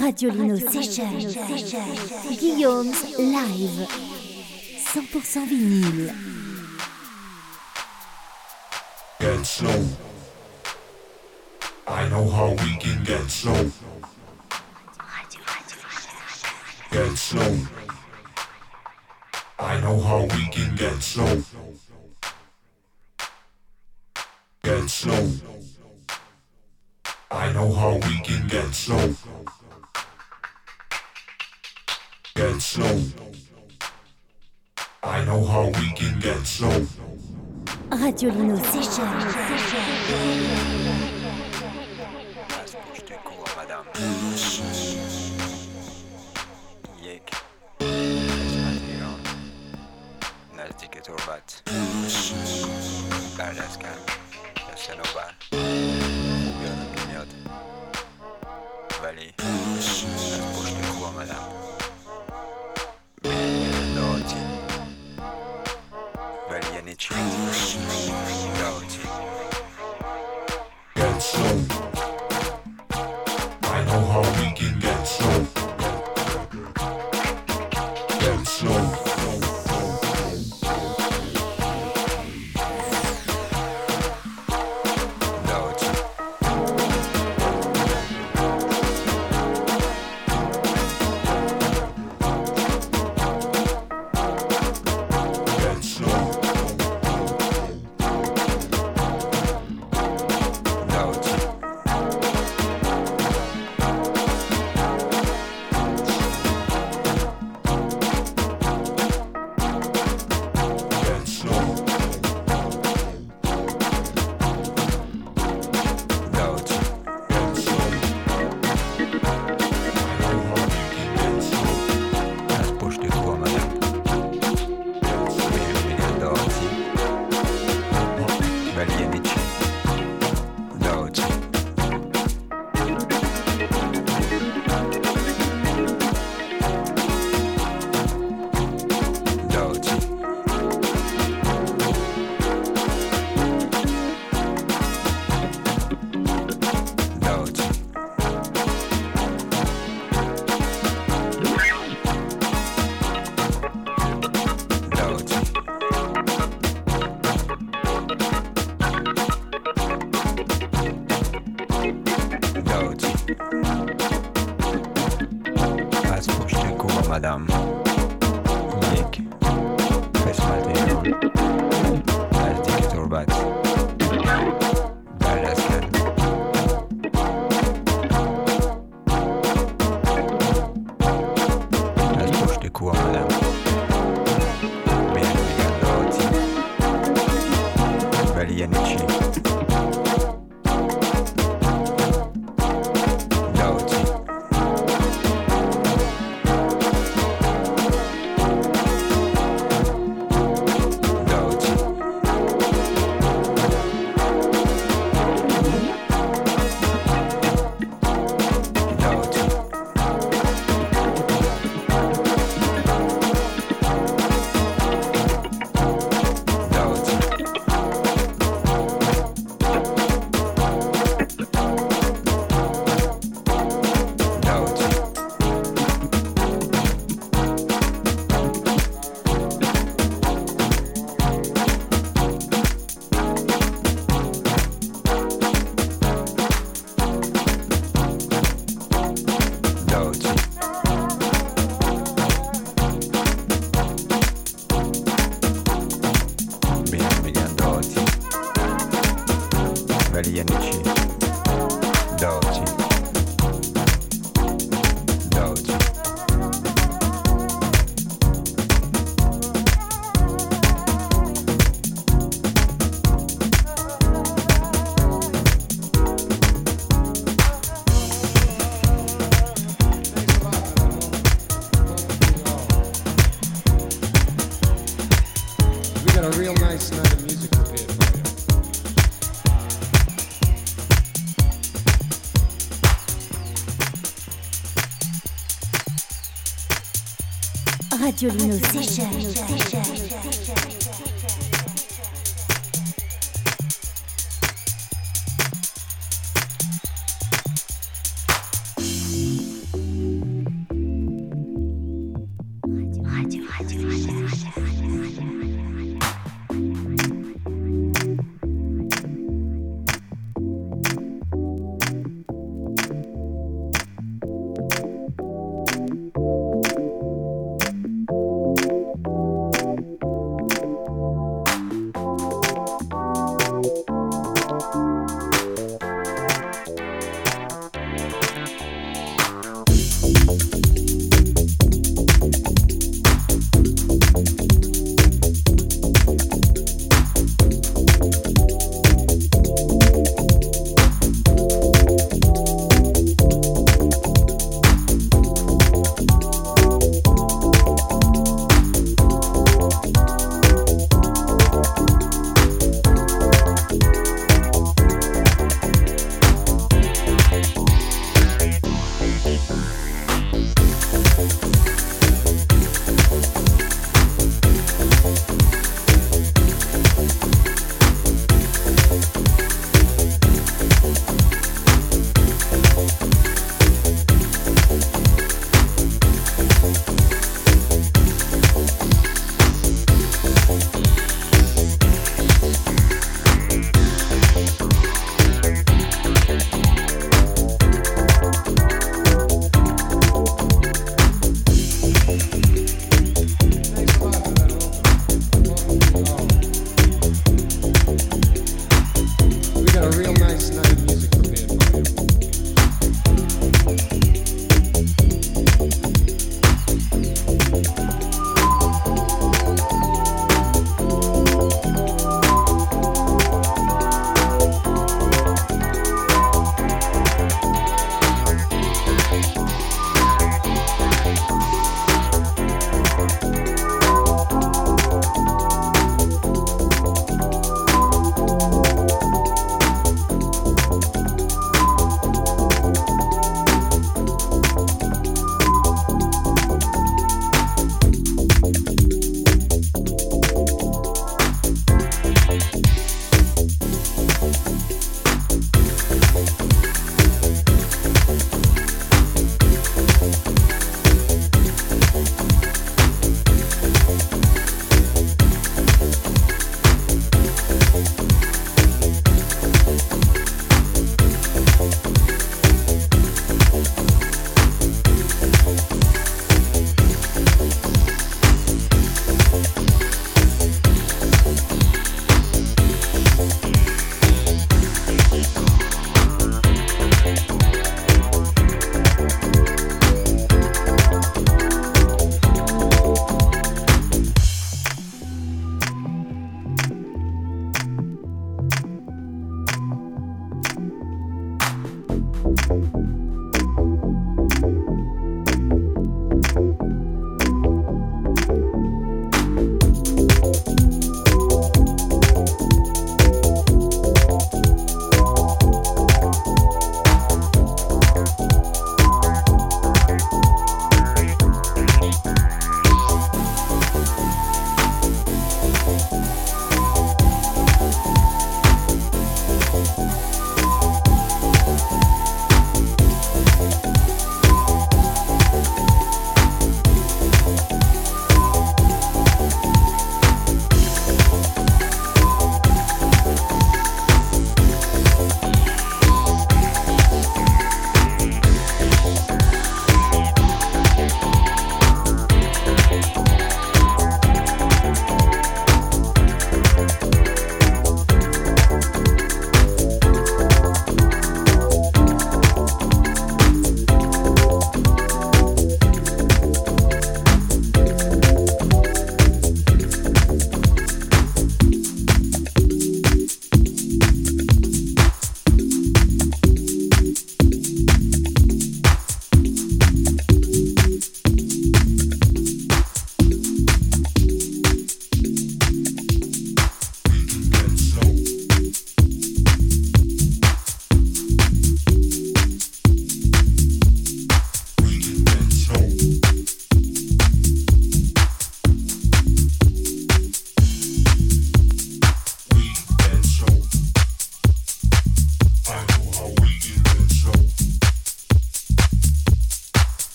Radio Lino Session. Guillaume's Live. 100% vinyle. Get slow. I know how we can get slow. Get slow. I know how we can get slow. Get slow. I know how we can get slow. Get slow. I know how we can get slow. Radio Lino Session. Spójrzcie koło madame. Jek. Esmatiron. Jenici. Radio Lino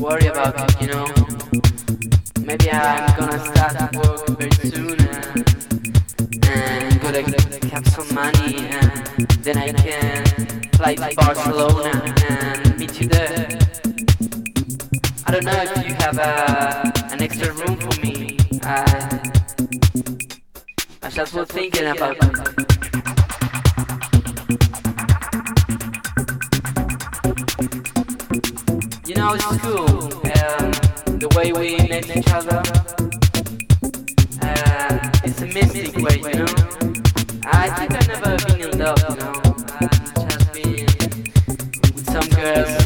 worry about it, you know. Maybe I'm gonna start work very soon and, and gonna have some money and then I can fly to Barcelona and meet you there. I don't know if you have a, an extra room for me. I, I just was thinking about it. Know, it's cool. Um, the way we met each other. Uh, it's a mystic way, you know. I think I've never been in love, you know. I've just been with some girls